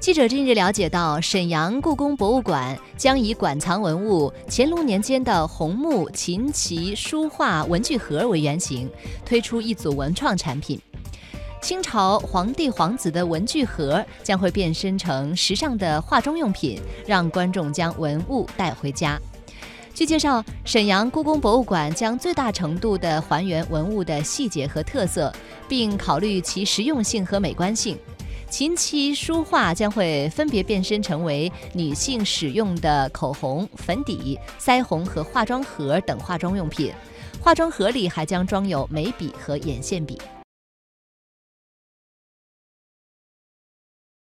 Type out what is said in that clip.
记者近日了解到，沈阳故宫博物馆将以馆藏文物乾隆年间的红木琴棋书画文具盒为原型，推出一组文创产品。清朝皇帝皇子的文具盒将会变身成时尚的化妆用品，让观众将文物带回家。据介绍，沈阳故宫博物馆将最大程度地还原文物的细节和特色，并考虑其实用性和美观性。琴棋书画将会分别变身成为女性使用的口红、粉底、腮红和化妆盒等化妆用品，化妆盒里还将装有眉笔和眼线笔。